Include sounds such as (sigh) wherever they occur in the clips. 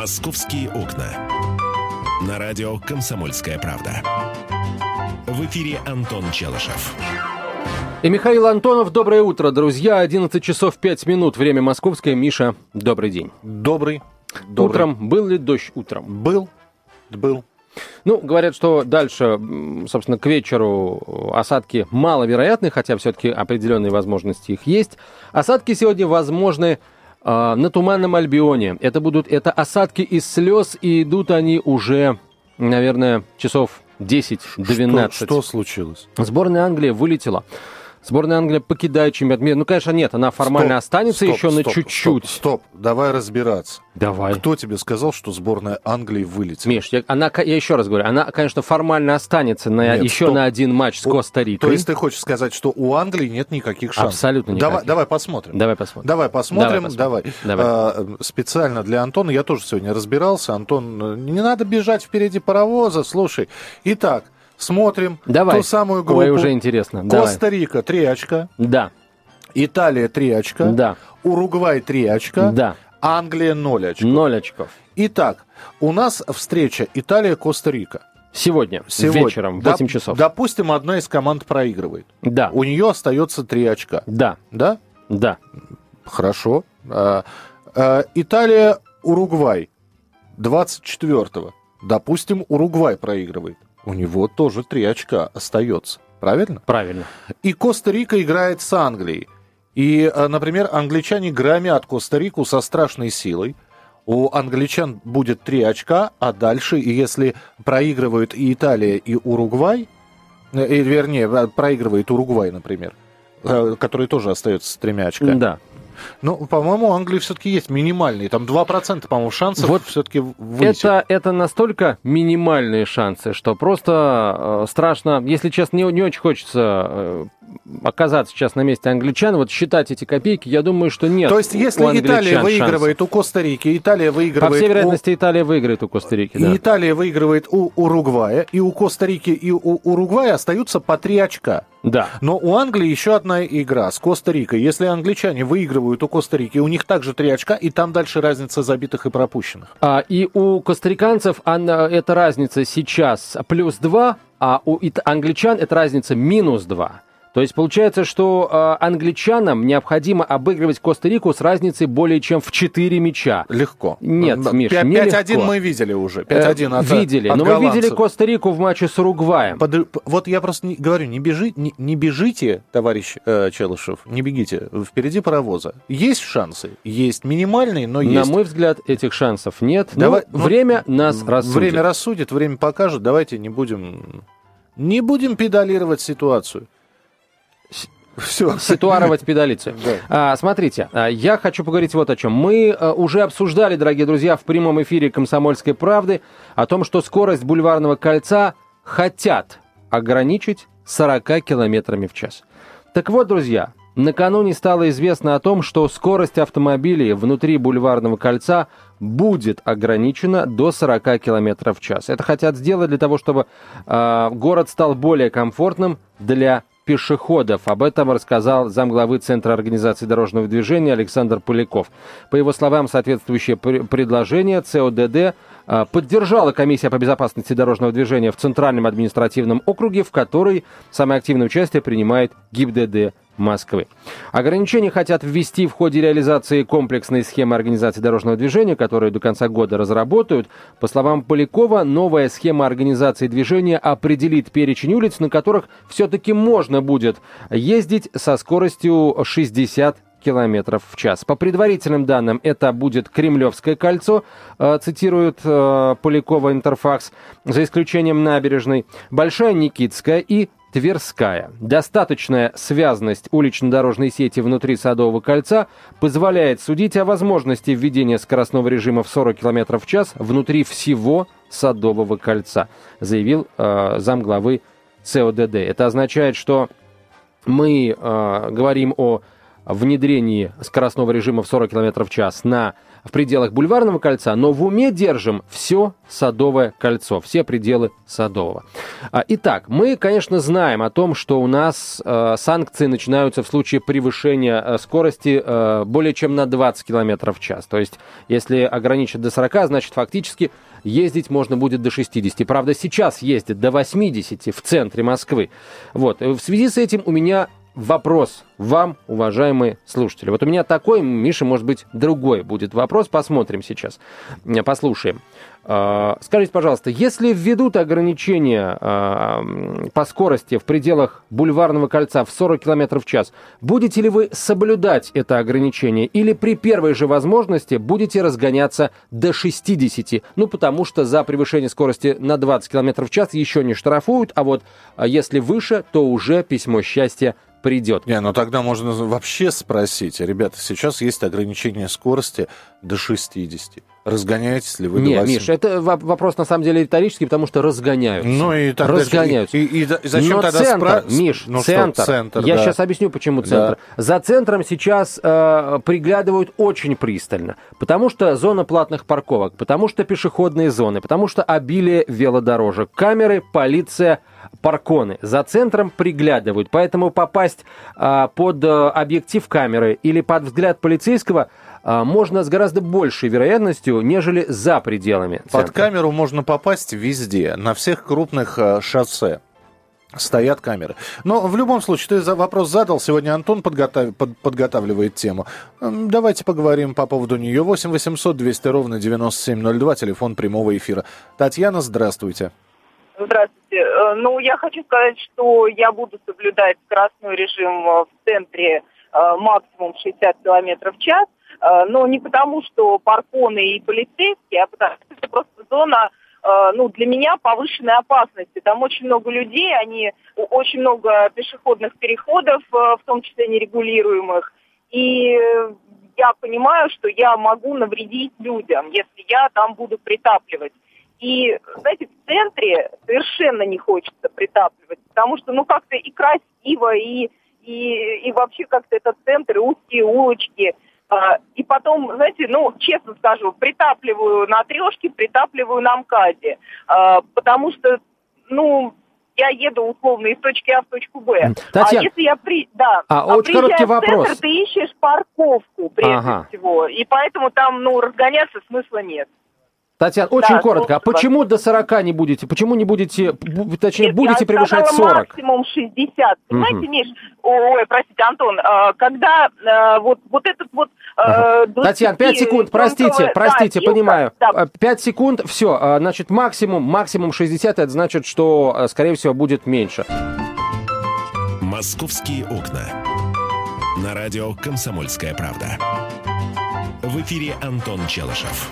«Московские окна». На радио «Комсомольская правда». В эфире Антон Челышев. И Михаил Антонов, доброе утро, друзья. 11 часов 5 минут, время московское. Миша, добрый день. Добрый. добрый. Утром, был ли дождь утром? Был, был. Ну, говорят, что дальше, собственно, к вечеру осадки маловероятны, хотя все-таки определенные возможности их есть. Осадки сегодня возможны на Туманном Альбионе. Это будут это осадки из слез, и идут они уже, наверное, часов 10-12. Что, что случилось? Сборная Англии вылетела. Сборная Англии покидает чемпионат мира. Ну, конечно, нет, она формально стоп, останется стоп, еще стоп, на чуть-чуть. Стоп, стоп, давай разбираться. Давай. Кто тебе сказал, что сборная Англии вылетела? Миш, я, она, я еще раз говорю, она, конечно, формально останется на, нет, еще стоп. на один матч с Коста-Рикой. То есть ты хочешь сказать, что у Англии нет никаких шансов? Абсолютно никаких. Давай, давай посмотрим. Давай посмотрим. Давай посмотрим, давай. давай. давай. А, специально для Антона, я тоже сегодня разбирался. Антон, не надо бежать впереди паровоза, слушай. Итак, Смотрим Давай. ту самую группу. Ой, уже интересно. Коста-Рика 3 очка. Да. Италия 3 очка. Да. Уругвай 3 очка. Да. Англия 0 очков. 0 очков. Итак, у нас встреча Италия-Коста-Рика. Сегодня, Сегодня, вечером, в 8 Доп- часов. Допустим, одна из команд проигрывает. Да. У нее остается 3 очка. Да. Да? Да. Хорошо. А, а, Италия-Уругвай 24-го. Допустим, Уругвай проигрывает у него тоже три очка остается. Правильно? Правильно. И Коста-Рика играет с Англией. И, э, например, англичане громят Коста-Рику со страшной силой. У англичан будет три очка, а дальше, если проигрывают и Италия, и Уругвай, э, и, вернее, э, проигрывает Уругвай, например, который тоже остается с тремя очками. Да. Ну, по-моему, у Англии все-таки есть минимальные. Там 2%, по-моему, шансов вот все-таки выйти. Это, это настолько минимальные шансы, что просто э, страшно. Если честно, не, не очень хочется э, оказаться сейчас на месте англичан, вот считать эти копейки, я думаю, что нет. То есть, если Италия выигрывает шансов. у Коста-Рики, Италия выигрывает... По всей вероятности, у... Италия выиграет у Коста-Рики, да. И Италия выигрывает у Уругвая, и у Коста-Рики, и у Уругвая остаются по три очка. Да. Но у Англии еще одна игра с Коста-Рикой. Если англичане выигрывают у Коста-Рики, у них также три очка, и там дальше разница забитых и пропущенных. А, и у костариканцев она, эта разница сейчас плюс два, а у англичан эта разница минус два. То есть получается, что э, англичанам необходимо обыгрывать Коста-Рику с разницей более чем в 4 мяча. Легко. Нет, Миш, 5, не 5-1 мы видели уже. 5-1 э, от Видели, от но голландцев. мы видели Коста-Рику в матче с Уругваем. Под, вот я просто не, говорю, не, бежи, не, не бежите, товарищ э, Челышев, не бегите, впереди паровоза. Есть шансы? Есть минимальные, но есть. На мой взгляд, этих шансов нет. Давай, но ну, время нас рассудит. Время рассудит, время покажет. Давайте не будем, не будем педалировать ситуацию. Все. Ситуировать (laughs) педалицу. Да. А, смотрите, а, я хочу поговорить вот о чем. Мы а, уже обсуждали, дорогие друзья, в прямом эфире «Комсомольской правды» о том, что скорость бульварного кольца хотят ограничить 40 километрами в час. Так вот, друзья, накануне стало известно о том, что скорость автомобилей внутри бульварного кольца будет ограничена до 40 км в час. Это хотят сделать для того, чтобы э, город стал более комфортным для пешеходов. Об этом рассказал замглавы Центра организации дорожного движения Александр Поляков. По его словам, соответствующее предложение ЦОДД а, поддержала комиссия по безопасности дорожного движения в Центральном административном округе, в которой самое активное участие принимает ГИБДД Москвы. Ограничения хотят ввести в ходе реализации комплексной схемы организации дорожного движения, которую до конца года разработают. По словам Полякова, новая схема организации движения определит перечень улиц, на которых все-таки можно будет ездить со скоростью 60 километров в час. По предварительным данным, это будет Кремлевское кольцо, э, цитирует э, Полякова Интерфакс, за исключением набережной, Большая Никитская и Тверская. Достаточная связность улично-дорожной сети внутри Садового кольца позволяет судить о возможности введения скоростного режима в 40 км в час внутри всего Садового кольца, заявил э, замглавы ЦОДД. Это означает, что мы э, говорим о внедрении скоростного режима в 40 км в час на в пределах Бульварного кольца, но в уме держим все Садовое кольцо, все пределы Садового. А, итак, мы, конечно, знаем о том, что у нас э, санкции начинаются в случае превышения э, скорости э, более чем на 20 км в час. То есть, если ограничить до 40, значит, фактически ездить можно будет до 60. Правда, сейчас ездят до 80 в центре Москвы. Вот. В связи с этим у меня вопрос вам, уважаемые слушатели. Вот у меня такой, Миша, может быть, другой будет вопрос. Посмотрим сейчас, послушаем. А, скажите, пожалуйста, если введут ограничения а, по скорости в пределах бульварного кольца в 40 км в час, будете ли вы соблюдать это ограничение или при первой же возможности будете разгоняться до 60? Ну, потому что за превышение скорости на 20 км в час еще не штрафуют, а вот а, если выше, то уже письмо счастья придет. Не, ну тогда можно вообще спросить. Ребята, сейчас есть ограничение скорости до 60. Разгоняетесь ли вы? Нет, Миш, это вопрос на самом деле риторический, потому что разгоняются. Ну и так разгоняются. И, и, и зачем Но тогда центр, спра... Миш, ну центр. Что, центр. Я да. сейчас объясню, почему центр. Да. За центром сейчас э, приглядывают очень пристально, потому что зона платных парковок, потому что пешеходные зоны, потому что обилие велодорожек, камеры, полиция, парконы. За центром приглядывают, поэтому попасть э, под э, объектив камеры или под взгляд полицейского можно с гораздо большей вероятностью, нежели за пределами. Центра. Под камеру можно попасть везде, на всех крупных а, шоссе. Стоят камеры. Но в любом случае, ты вопрос задал. Сегодня Антон подготав... под... подготавливает тему. Давайте поговорим по поводу нее. 8 800 200 ровно 9702, телефон прямого эфира. Татьяна, здравствуйте. Здравствуйте. Э, ну, я хочу сказать, что я буду соблюдать скоростной режим в центре э, максимум 60 км в час. Э, но не потому, что парконы и полицейские, а потому что это просто зона э, ну, для меня повышенной опасности. Там очень много людей, они, очень много пешеходных переходов, э, в том числе нерегулируемых. И я понимаю, что я могу навредить людям, если я там буду притапливать. И, знаете, в центре совершенно не хочется притапливать, потому что, ну, как-то и красиво, и, и, и вообще как-то этот центр, и узкие улочки – а, и потом, знаете, ну, честно скажу, притапливаю на трешке, притапливаю на МКАДе. А, потому что, ну, я еду условно из точки А в точку Б. Татьяна, а если я при... Да, а, а очень короткий вопрос. Центр, ты ищешь парковку прежде ага. всего. И поэтому там, ну, разгоняться смысла нет. Татьяна, очень да, коротко. А почему до 40 не будете? Почему не будете, точнее, Нет, будете превышать 40? максимум 60. Понимаете, угу. Миш, ой, простите, Антон, а, когда а, вот, вот этот вот... А, ага. Татьяна, 5 секунд, простите, простите, да, понимаю. Да. 5 секунд, все, значит, максимум, максимум 60, это значит, что, скорее всего, будет меньше. «Московские окна». На радио «Комсомольская правда». В эфире Антон Челышев.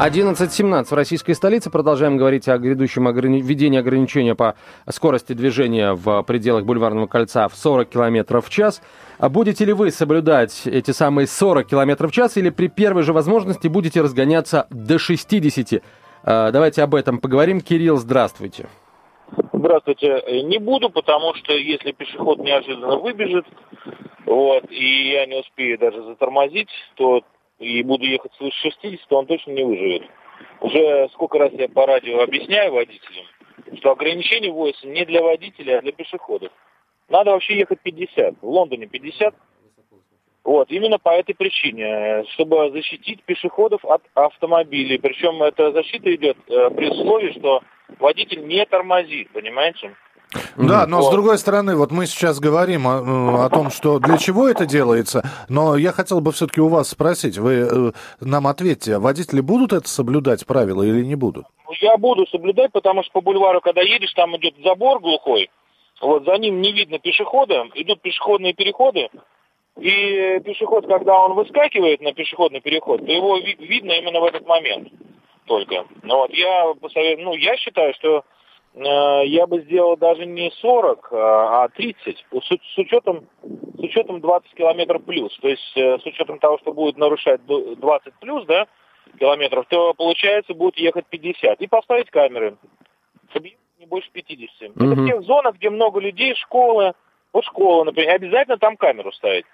11.17 в российской столице. Продолжаем говорить о грядущем ограни... введении ограничения по скорости движения в пределах Бульварного кольца в 40 км в час. А будете ли вы соблюдать эти самые 40 км в час или при первой же возможности будете разгоняться до 60? А, давайте об этом поговорим. Кирилл, здравствуйте. Здравствуйте. Не буду, потому что если пешеход неожиданно выбежит, вот, и я не успею даже затормозить, то и буду ехать свыше 60, то он точно не выживет. Уже сколько раз я по радио объясняю водителям, что ограничение вводится не для водителей, а для пешеходов. Надо вообще ехать 50. В Лондоне 50. Вот, именно по этой причине, чтобы защитить пешеходов от автомобилей. Причем эта защита идет э, при условии, что водитель не тормозит, понимаете? Да, но с другой стороны, вот мы сейчас говорим о, о том, что для чего это делается, но я хотел бы все-таки у вас спросить, вы э, нам ответьте, водители будут это соблюдать правила или не будут? Ну, я буду соблюдать, потому что по бульвару, когда едешь, там идет забор глухой, вот за ним не видно пешехода, идут пешеходные переходы, и пешеход, когда он выскакивает на пешеходный переход, то его ви- видно именно в этот момент только. Ну вот я посоветую, ну я считаю, что Э, я бы сделал даже не 40, а 30, а с, учетом, с учетом 20 километров плюс. То есть э, с учетом того, что будет нарушать 20 плюс, да, километров, то получается будет ехать 50. И поставить камеры, не больше 50. Угу. Это в тех зонах, где много людей, школы, вот школа, например, обязательно там камеру ставить.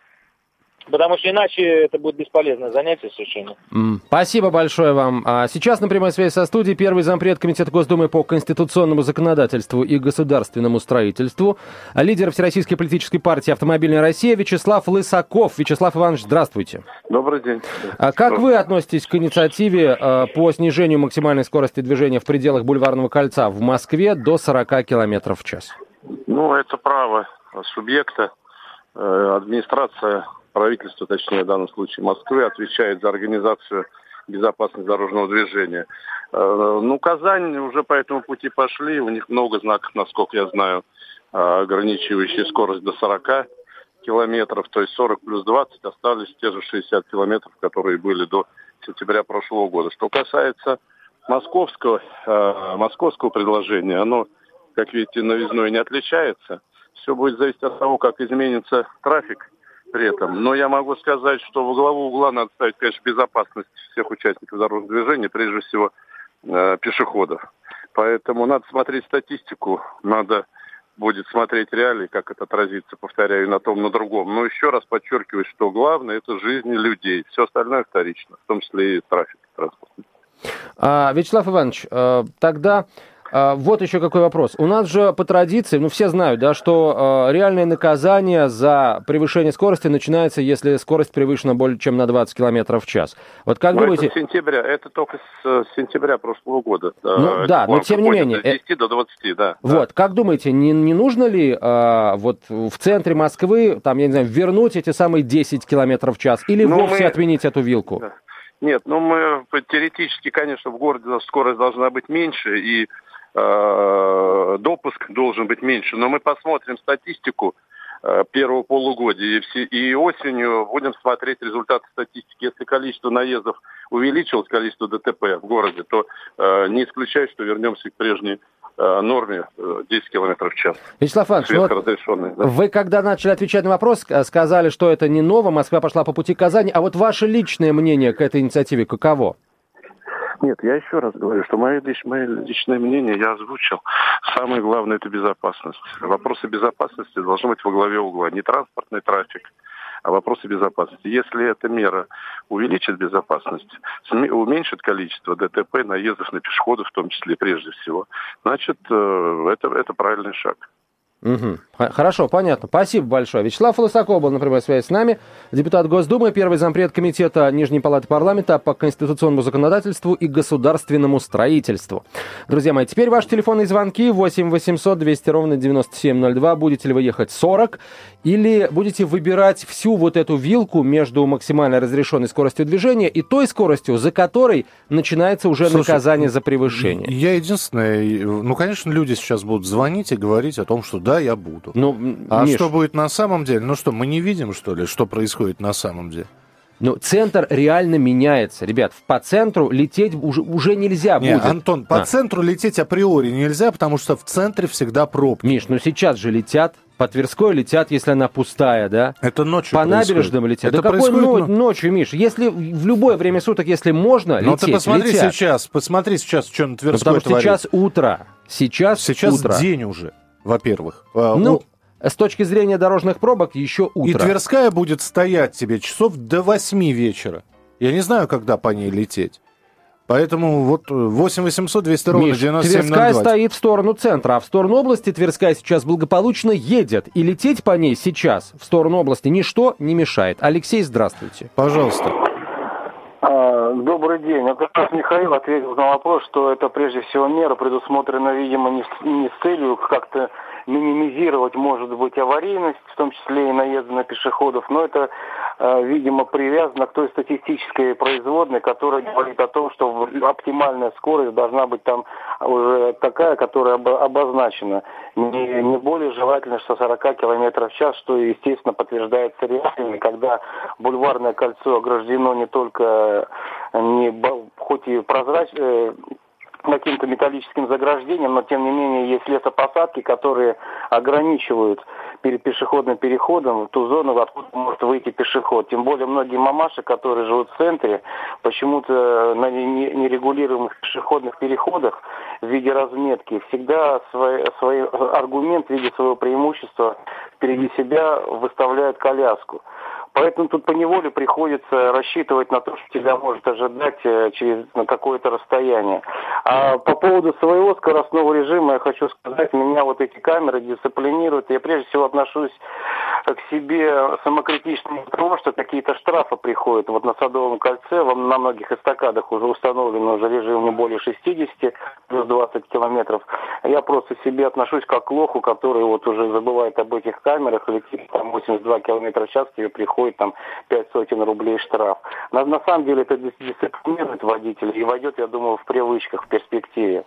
Потому что иначе это будет бесполезное занятие совершенно. Mm. Спасибо большое вам. А сейчас на прямой связи со студией первый зампред Комитета Госдумы по конституционному законодательству и государственному строительству, лидер Всероссийской политической партии «Автомобильная Россия» Вячеслав Лысаков. Вячеслав Иванович, здравствуйте. Добрый день. А как вы относитесь к инициативе а, по снижению максимальной скорости движения в пределах Бульварного кольца в Москве до 40 км в час? Ну, это право субъекта. Э, администрация правительство, точнее в данном случае Москвы, отвечает за организацию безопасности дорожного движения. Э, ну, Казань уже по этому пути пошли, у них много знаков, насколько я знаю, э, ограничивающие скорость до 40 километров, то есть 40 плюс 20, остались те же 60 километров, которые были до сентября прошлого года. Что касается московского, э, московского предложения, оно, как видите, новизной не отличается. Все будет зависеть от того, как изменится трафик при этом. Но я могу сказать, что во главу угла надо ставить, конечно, безопасность всех участников дорожного движения, прежде всего э, пешеходов. Поэтому надо смотреть статистику, надо будет смотреть реалии, как это отразится, повторяю, на том, на другом. Но еще раз подчеркиваю, что главное – это жизни людей. Все остальное вторично, в том числе и трафик транспортный. А, Вячеслав Иванович, э, тогда вот еще какой вопрос. У нас же по традиции, ну все знают, да, что э, реальное наказание за превышение скорости начинается, если скорость превышена более чем на 20 км в час. Вот как но думаете... Это сентября, это только с сентября прошлого года. Ну, да, но тем не менее... С 10 э... до 20, да. Вот, да. как думаете, не, не нужно ли э, вот в центре Москвы, там, я не знаю, вернуть эти самые 10 км в час или ну, вовсе мы... отменить эту вилку? Да. Нет, ну мы теоретически, конечно, в городе скорость должна быть меньше, и Э, допуск должен быть меньше. Но мы посмотрим статистику э, первого полугодия и, осенью будем смотреть результаты статистики. Если количество наездов увеличилось, количество ДТП в городе, то э, не исключаю, что вернемся к прежней э, норме 10 км в час. Вячеслав Иванович, вот да? вы когда начали отвечать на вопрос, сказали, что это не ново, Москва пошла по пути Казани, а вот ваше личное мнение к этой инициативе каково? Нет, я еще раз говорю, что мое, мое личное мнение я озвучил. Самое главное – это безопасность. Вопросы безопасности должны быть во главе угла. Не транспортный трафик, а вопросы безопасности. Если эта мера увеличит безопасность, уменьшит количество ДТП, наездов на пешеходов в том числе прежде всего, значит, э, это, это правильный шаг. Угу. Хорошо, понятно. Спасибо большое. Вячеслав Лысаков был на прямой связи с нами. Депутат Госдумы, первый зампред комитета Нижней Палаты Парламента по конституционному законодательству и государственному строительству. Друзья мои, теперь ваши телефонные звонки 8 800 200 ровно 9702. Будете ли вы ехать 40 или будете выбирать всю вот эту вилку между максимально разрешенной скоростью движения и той скоростью, за которой начинается уже Слушай, наказание за превышение? Я единственное, ну, конечно, люди сейчас будут звонить и говорить о том, что да, я буду. Ну, а Миш... что будет на самом деле? Ну что, мы не видим, что ли, что происходит на самом деле? Ну, центр реально меняется. Ребят, по центру лететь уже, уже нельзя не, будет. Антон, по а. центру лететь априори нельзя, потому что в центре всегда пробки. Миш, ну сейчас же летят. По Тверской летят, если она пустая, да? Это ночью По происходит. набережным летят. Это да какой но... ночью, Миш? Если в любое время суток, если можно, Но ну, лететь, ты посмотри летят. сейчас, посмотри сейчас, что на Тверской ну, Потому что сейчас утро. Сейчас, сейчас утро. день уже во-первых. А, ну, с точки зрения дорожных пробок еще утро. И Тверская будет стоять тебе часов до 8 вечера. Я не знаю, когда по ней лететь. Поэтому вот 8 800 200 ровно Миш, 97 Тверская стоит в сторону центра, а в сторону области Тверская сейчас благополучно едет. И лететь по ней сейчас в сторону области ничто не мешает. Алексей, здравствуйте. Пожалуйста. Добрый день. Как раз Михаил ответил на вопрос, что это прежде всего мера предусмотрена, видимо, не не с целью как-то минимизировать, может быть, аварийность, в том числе и наезды на пешеходов, но это, э, видимо, привязано к той статистической производной, которая говорит о том, что оптимальная скорость должна быть там уже такая, которая обозначена. Не, не более желательно, что 40 км в час, что, естественно, подтверждается реальными, когда бульварное кольцо ограждено не только не, хоть и прозрачно, э, каким-то металлическим заграждением, но тем не менее есть лесопосадки, которые ограничивают перед пешеходным переходом ту зону, откуда может выйти пешеход. Тем более многие мамаши, которые живут в центре, почему-то на нерегулируемых пешеходных переходах в виде разметки всегда свой, свой аргумент в виде своего преимущества впереди себя выставляют коляску. Поэтому тут по неволе приходится рассчитывать на то, что тебя может ожидать э, через на какое-то расстояние. А по поводу своего скоростного режима я хочу сказать, меня вот эти камеры дисциплинируют. Я прежде всего отношусь к себе самокритично потому, что какие-то штрафы приходят. Вот на Садовом кольце на многих эстакадах уже установлен уже режим не более 60, плюс 20 километров. Я просто себе отношусь как к лоху, который вот уже забывает об этих камерах, летит там 82 километра в час, тебе приходит там 5 сотен рублей штраф. На, на самом деле это дисциплинирует водителя и войдет, я думаю, в привычках, в перспективе.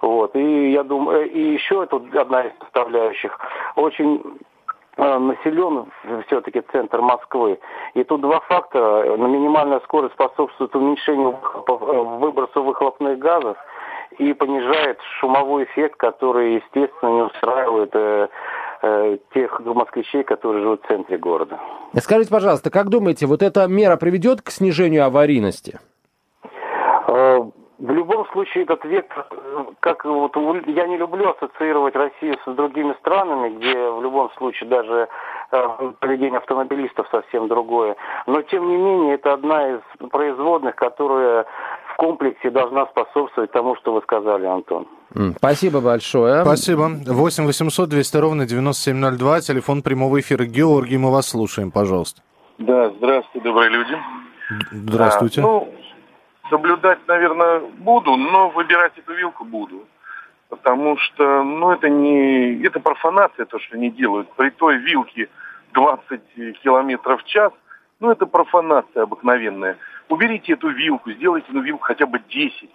Вот. И я думаю, и еще тут одна из составляющих. Очень Э, населен все-таки центр Москвы. И тут два фактора. На минимальная скорость способствует уменьшению э, выброса выхлопных газов и понижает шумовой эффект, который, естественно, не устраивает э, э, тех москвичей, которые живут в центре города. Скажите, пожалуйста, как думаете, вот эта мера приведет к снижению аварийности? Э, в любом случае этот вектор, как вот я не люблю ассоциировать Россию с другими странами, где в любом случае даже э, поведение автомобилистов совсем другое. Но тем не менее это одна из производных, которая комплексе должна способствовать тому, что вы сказали, Антон. Спасибо большое. Спасибо. 8 800 200 ровно 9702, телефон прямого эфира. Георгий, мы вас слушаем, пожалуйста. Да, здравствуйте, добрые люди. Здравствуйте. А, ну, соблюдать, наверное, буду, но выбирать эту вилку буду. Потому что, ну, это не... Это профанация, то, что они делают. При той вилке 20 километров в час, ну, это профанация обыкновенная. Уберите эту вилку, сделайте эту вилку хотя бы 10.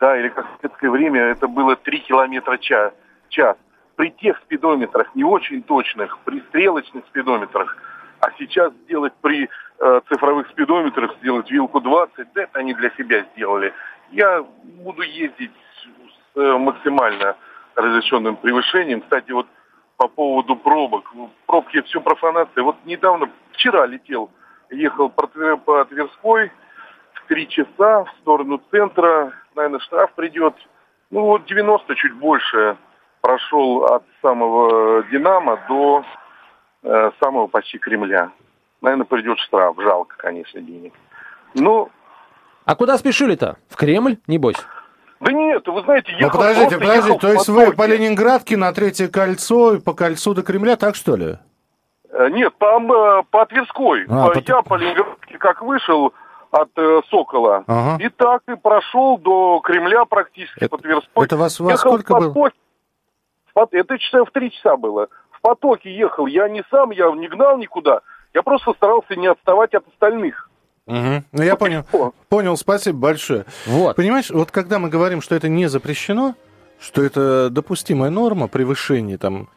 Да, или как в советское время это было 3 километра час. час. При тех спидометрах, не очень точных, при стрелочных спидометрах – а сейчас сделать при э, цифровых спидометрах, сделать вилку 20, это они для себя сделали. Я буду ездить с э, максимально разрешенным превышением. Кстати, вот по поводу пробок. Пробки все профанация. Вот недавно, вчера летел, ехал по, по Тверской три часа в сторону центра. Наверное, штраф придет. Ну вот 90 чуть больше прошел от самого Динамо до э, самого почти Кремля. Наверное, придет штраф. Жалко, конечно, денег. Ну... А куда спешили-то? В Кремль, небось? Да нет, вы знаете, ехал Ну, подождите, подождите, то есть вы по Ленинградке на Третье кольцо, по кольцу до Кремля, так что ли? Э, нет, по, э, по Тверской. А, по... Я по Ленинградке как вышел от э, Сокола, ага. и так и прошел до Кремля практически это, по Тверской. Это вас во сколько было? Это часа в три часа было в потоке ехал. Я не сам, я не гнал никуда. Я просто старался не отставать от остальных. Угу. Ну, я понял. Понял, спасибо большое. Вот. Понимаешь, вот когда мы говорим, что это не запрещено, что это допустимая норма превышения, там,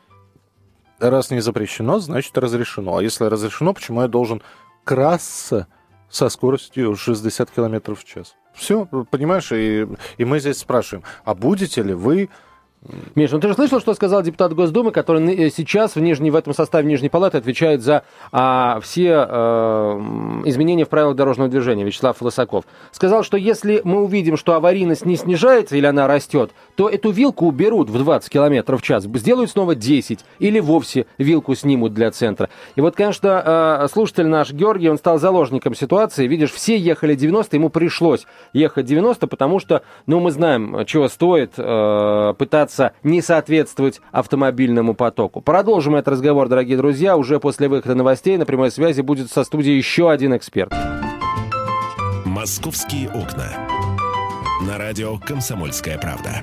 раз не запрещено, значит разрешено. А если разрешено, почему я должен красться со скоростью 60 км в час? Все, понимаешь, и, и мы здесь спрашиваем, а будете ли вы Миш, ну ты же слышал, что сказал депутат Госдумы, который э, сейчас в, Нижней, в этом составе Нижней Палаты отвечает за а, все а, изменения в правилах дорожного движения, Вячеслав Лысаков. Сказал, что если мы увидим, что аварийность не снижается или она растет, то эту вилку уберут в 20 км в час, сделают снова 10 или вовсе вилку снимут для центра. И вот, конечно, а, слушатель наш Георгий, он стал заложником ситуации. Видишь, все ехали 90, ему пришлось ехать 90, потому что, ну, мы знаем, чего стоит э, пытаться пытаться не соответствовать автомобильному потоку. Продолжим этот разговор, дорогие друзья, уже после выхода новостей. На прямой связи будет со студией еще один эксперт. «Московские окна». На радио «Комсомольская правда».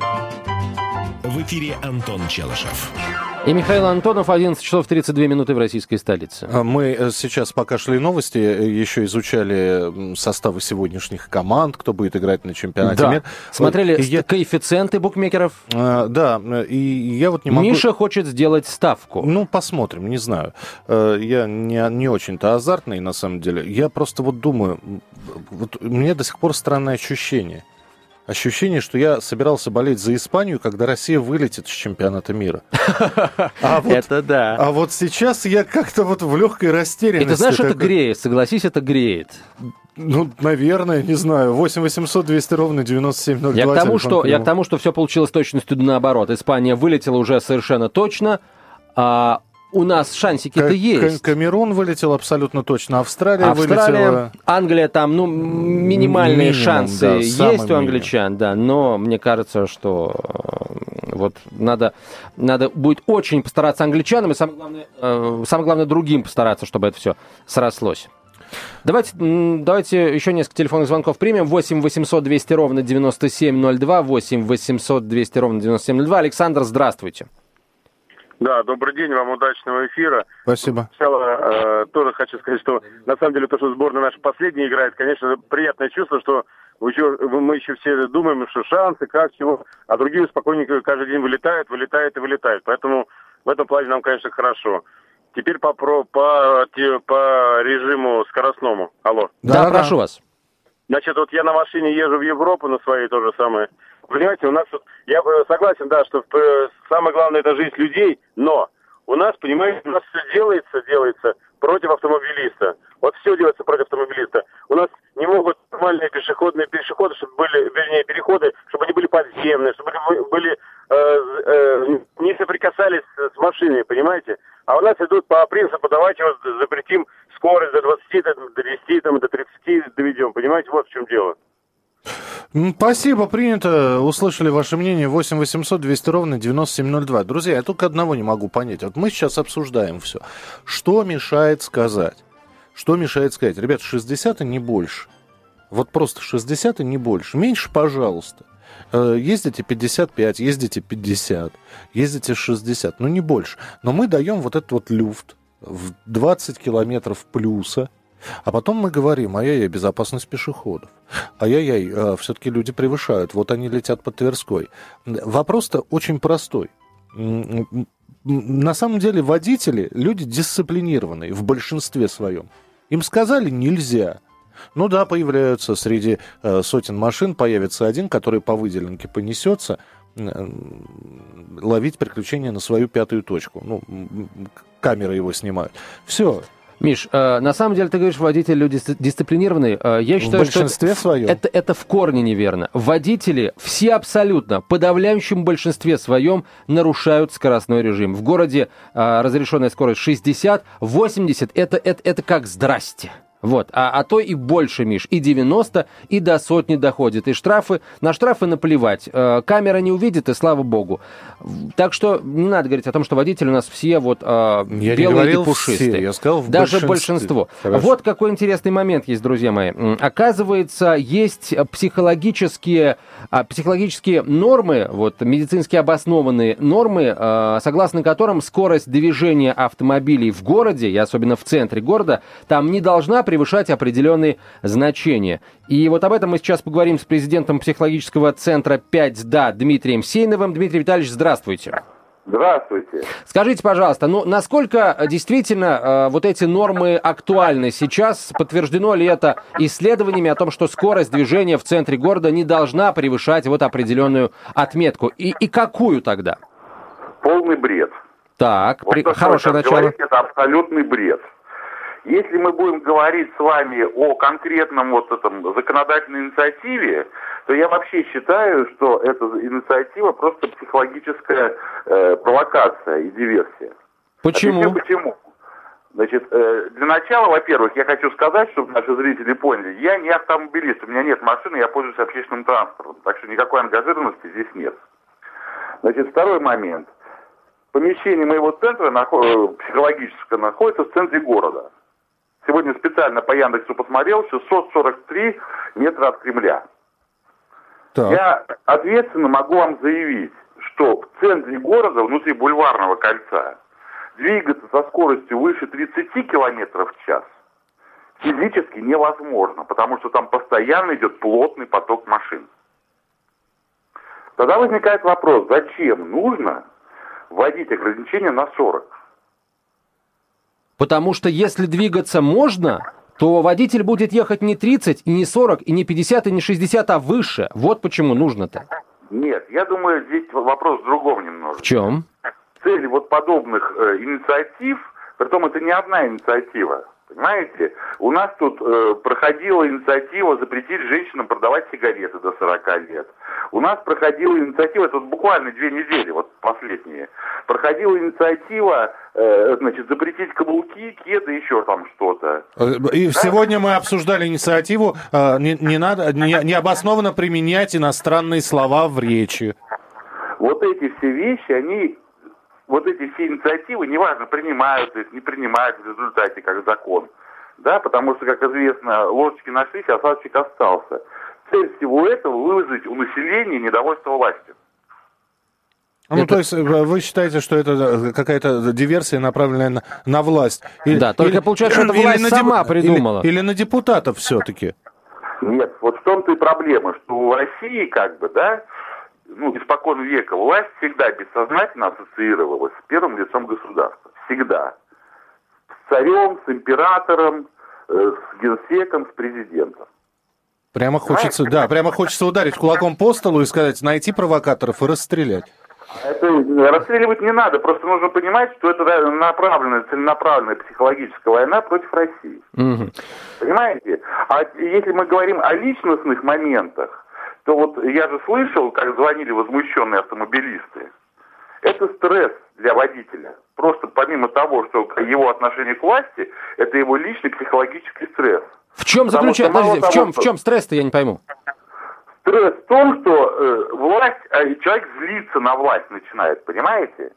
В эфире Антон Челышев. И Михаил Антонов, 11 часов 32 минуты в российской столице. А мы э, сейчас, пока шли новости, э, еще изучали составы сегодняшних команд, кто будет играть на чемпионате да. мира. Смотрели вот, я... коэффициенты букмекеров. А, да, и я вот не могу... Миша хочет сделать ставку. Ну, посмотрим, не знаю. Э, я не, не очень-то азартный, на самом деле. Я просто вот думаю, вот у меня до сих пор странное ощущение – ощущение, что я собирался болеть за Испанию, когда Россия вылетит с чемпионата мира. (laughs) А вот, это да. А вот сейчас я как-то вот в легкой растерянности. Ты знаешь, это греет, согласись, это греет. Ну, наверное, не знаю. 8 800 200 ровно 9702. Я к тому, что, я к тому, что все получилось точностью наоборот. Испания вылетела уже совершенно точно, а у нас шансики-то К- есть. Камерун вылетел абсолютно точно. Австралия, Австралия, вылетела... Англия там, ну, минимальные Минимум, шансы да, есть у минимум. англичан, да, но мне кажется, что э, вот надо, надо будет очень постараться англичанам и самое главное, э, самое главное другим постараться, чтобы это все срослось. Давайте, давайте еще несколько телефонных звонков примем. 8 800 200 ровно 9702, 8 800 200 ровно 9702. Александр, здравствуйте. Да, добрый день, вам удачного эфира. Спасибо. Сначала э, тоже хочу сказать, что на самом деле то, что сборная наша последняя играет, конечно, приятное чувство, что еще- мы еще все думаем, что шансы, как, чего, а другие спокойненько каждый день вылетают, вылетают и вылетают. Поэтому в этом плане нам, конечно, хорошо. Теперь по, про, по, по режиму скоростному. Алло. Да, Да-да. прошу вас. Значит, вот я на машине езжу в Европу на своей то же самое. Понимаете, у нас вот, я согласен, да, что э, самое главное это жизнь людей, но у нас, понимаете, у нас все делается, делается против автомобилиста. Вот все делается против автомобилиста. У нас не могут нормальные пешеходные переходы, чтобы были, вернее, переходы, чтобы они были подземные, чтобы они были, э, э, не соприкасались с машиной, понимаете? А у нас идут по принципу, давайте вот запретим скорость до 20, до 10, там, до 30 доведем, понимаете, вот в чем дело. Спасибо, принято. Услышали ваше мнение. 8 800 200 ровно 9702. Друзья, я только одного не могу понять. Вот мы сейчас обсуждаем все. Что мешает сказать? Что мешает сказать? Ребят, 60 и не больше. Вот просто 60 и не больше. Меньше, пожалуйста. Э, Ездите 55, ездите 50, ездите 60, ну не больше. Но мы даем вот этот вот люфт в 20 километров плюса, а потом мы говорим, ай-яй-яй, безопасность пешеходов. Ай-яй-яй, все-таки люди превышают, вот они летят по Тверской. Вопрос-то очень простой. На самом деле водители люди дисциплинированные в большинстве своем. Им сказали нельзя. Ну да, появляются среди э, сотен машин, появится один, который по выделенке понесется ловить приключения на свою пятую точку. Ну, камеры его снимают. Все, Миш, э, на самом деле ты говоришь, водители люди дис- дисциплинированные. Э, я в считаю, что большинстве своем. это, это в корне неверно. Водители все абсолютно, подавляющем большинстве своем нарушают скоростной режим. В городе э, разрешенная скорость 60, 80 это, это, это как здрасте. Вот, а, а то и больше, Миш, и 90, и до сотни доходит. И штрафы, на штрафы наплевать. Э, камера не увидит, и слава богу. Так что не надо говорить о том, что водители у нас все вот э, Я не белые говорил и пушистые. все, я сказал в Даже большинство. Хорошо. Вот какой интересный момент есть, друзья мои. Оказывается, есть психологические, а, психологические нормы, вот медицински обоснованные нормы, э, согласно которым скорость движения автомобилей в городе, и особенно в центре города, там не должна превышать определенные значения. И вот об этом мы сейчас поговорим с президентом психологического центра 5 Дмитрием Сейновым. Дмитрий Витальевич, здравствуйте. Здравствуйте. Скажите, пожалуйста, ну насколько э, действительно э, вот эти нормы актуальны сейчас? Подтверждено ли это исследованиями о том, что скорость движения в центре города не должна превышать вот определенную отметку? И, и какую тогда? Полный бред. Так, Вот при- хорошее начало. говорите, это абсолютный бред. Если мы будем говорить с вами о конкретном вот этом законодательной инициативе, то я вообще считаю, что эта инициатива просто психологическая э, провокация и диверсия. Почему? Объясню почему. Значит, э, для начала, во-первых, я хочу сказать, чтобы наши зрители поняли, я не автомобилист, у меня нет машины, я пользуюсь общественным транспортом, так что никакой ангажированности здесь нет. Значит, второй момент. Помещение моего центра психологическое находится в центре города. Сегодня специально по Яндексу посмотрел, 643 метра от Кремля. Так. Я ответственно могу вам заявить, что в центре города, внутри бульварного кольца, двигаться со скоростью выше 30 километров в час физически невозможно, потому что там постоянно идет плотный поток машин. Тогда возникает вопрос, зачем нужно вводить ограничения на 40? Потому что если двигаться можно, то водитель будет ехать не 30, и не 40, и не 50, и не 60, а выше. Вот почему нужно-то. Нет, я думаю, здесь вопрос в другом немножко. В чем? цель вот подобных э, инициатив, притом это не одна инициатива, понимаете? У нас тут э, проходила инициатива запретить женщинам продавать сигареты до 40 лет. У нас проходила инициатива, это вот буквально две недели, вот последние, проходила инициатива, э, значит, запретить каблуки, кеды, еще там что-то. Э, и да? сегодня мы обсуждали инициативу, э, не, не надо, не, необоснованно применять иностранные слова в речи. Вот эти все вещи, они вот эти все инициативы, неважно, принимаются их, не принимаются в результате как закон, да, потому что, как известно, ложечки нашлись, а осадочек остался. Цель всего этого вызвать у населения недовольство властью. Ну, это... то есть э, вы считаете, что это э, какая-то диверсия, направленная на, на власть? Или, да, только или, получается, что это власть сама деп... придумала. Или, или на депутатов все-таки? Нет, вот в том-то и проблема, что у России, как бы, да, ну, испокон века власть всегда бессознательно ассоциировалась с первым лицом государства. Всегда. С царем, с императором, э, с генсеком, с президентом. Прямо хочется, да, прямо хочется ударить кулаком по столу и сказать, найти провокаторов и расстрелять. Это расстреливать не надо, просто нужно понимать, что это направленная, целенаправленная психологическая война против России. Угу. Понимаете? А если мы говорим о личностных моментах, то вот я же слышал, как звонили возмущенные автомобилисты. Это стресс для водителя. Просто помимо того, что его отношение к власти, это его личный психологический стресс. В чем заключается? Подождите, в чем, в чем стресс-то, я не пойму. Стресс в том, что э, власть, э, человек злится на власть начинает, понимаете?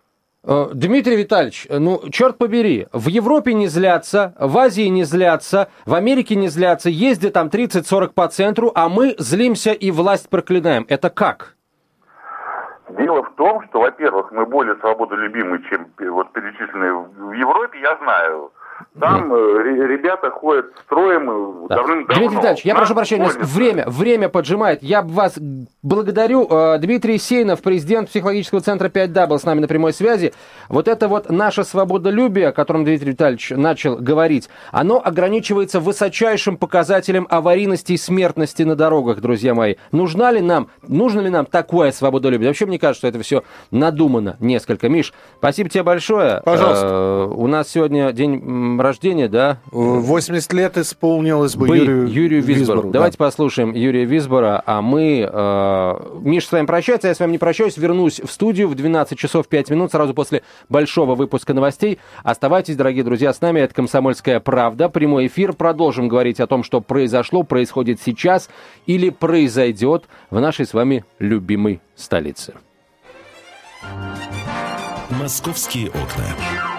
Э, Дмитрий Витальевич, ну, черт побери, в Европе не злятся, в Азии не злятся, в Америке не злятся, ездят там 30-40 по центру, а мы злимся и власть проклинаем. Это как? Дело в том, что, во-первых, мы более свободолюбимы, чем вот перечисленные в Европе, я знаю. Там mm. ребята ходят строем да. давным-давно. Дмитрий Витальевич, я прошу прощения, время, время поджимает. Я вас благодарю. Э, Дмитрий Сейнов, президент психологического центра 5Да, был с нами на прямой связи. Вот это вот наше свободолюбие, о котором Дмитрий Витальевич начал говорить, оно ограничивается высочайшим показателем аварийности и смертности на дорогах, друзья мои. Нужна ли нам, нужно ли нам такое свободолюбие? Вообще, мне кажется, что это все надумано несколько. Миш, спасибо тебе большое. Пожалуйста. Э, у нас сегодня день рождения, да? 80 лет исполнилось бы, бы Юрию, Юрию Висбору. Висбору Давайте да. послушаем Юрия Висбора, а мы... Э, Миша с вами прощается, я с вами не прощаюсь, вернусь в студию в 12 часов 5 минут, сразу после большого выпуска новостей. Оставайтесь, дорогие друзья, с нами. Это «Комсомольская правда». Прямой эфир. Продолжим говорить о том, что произошло, происходит сейчас или произойдет в нашей с вами любимой столице. «Московские окна».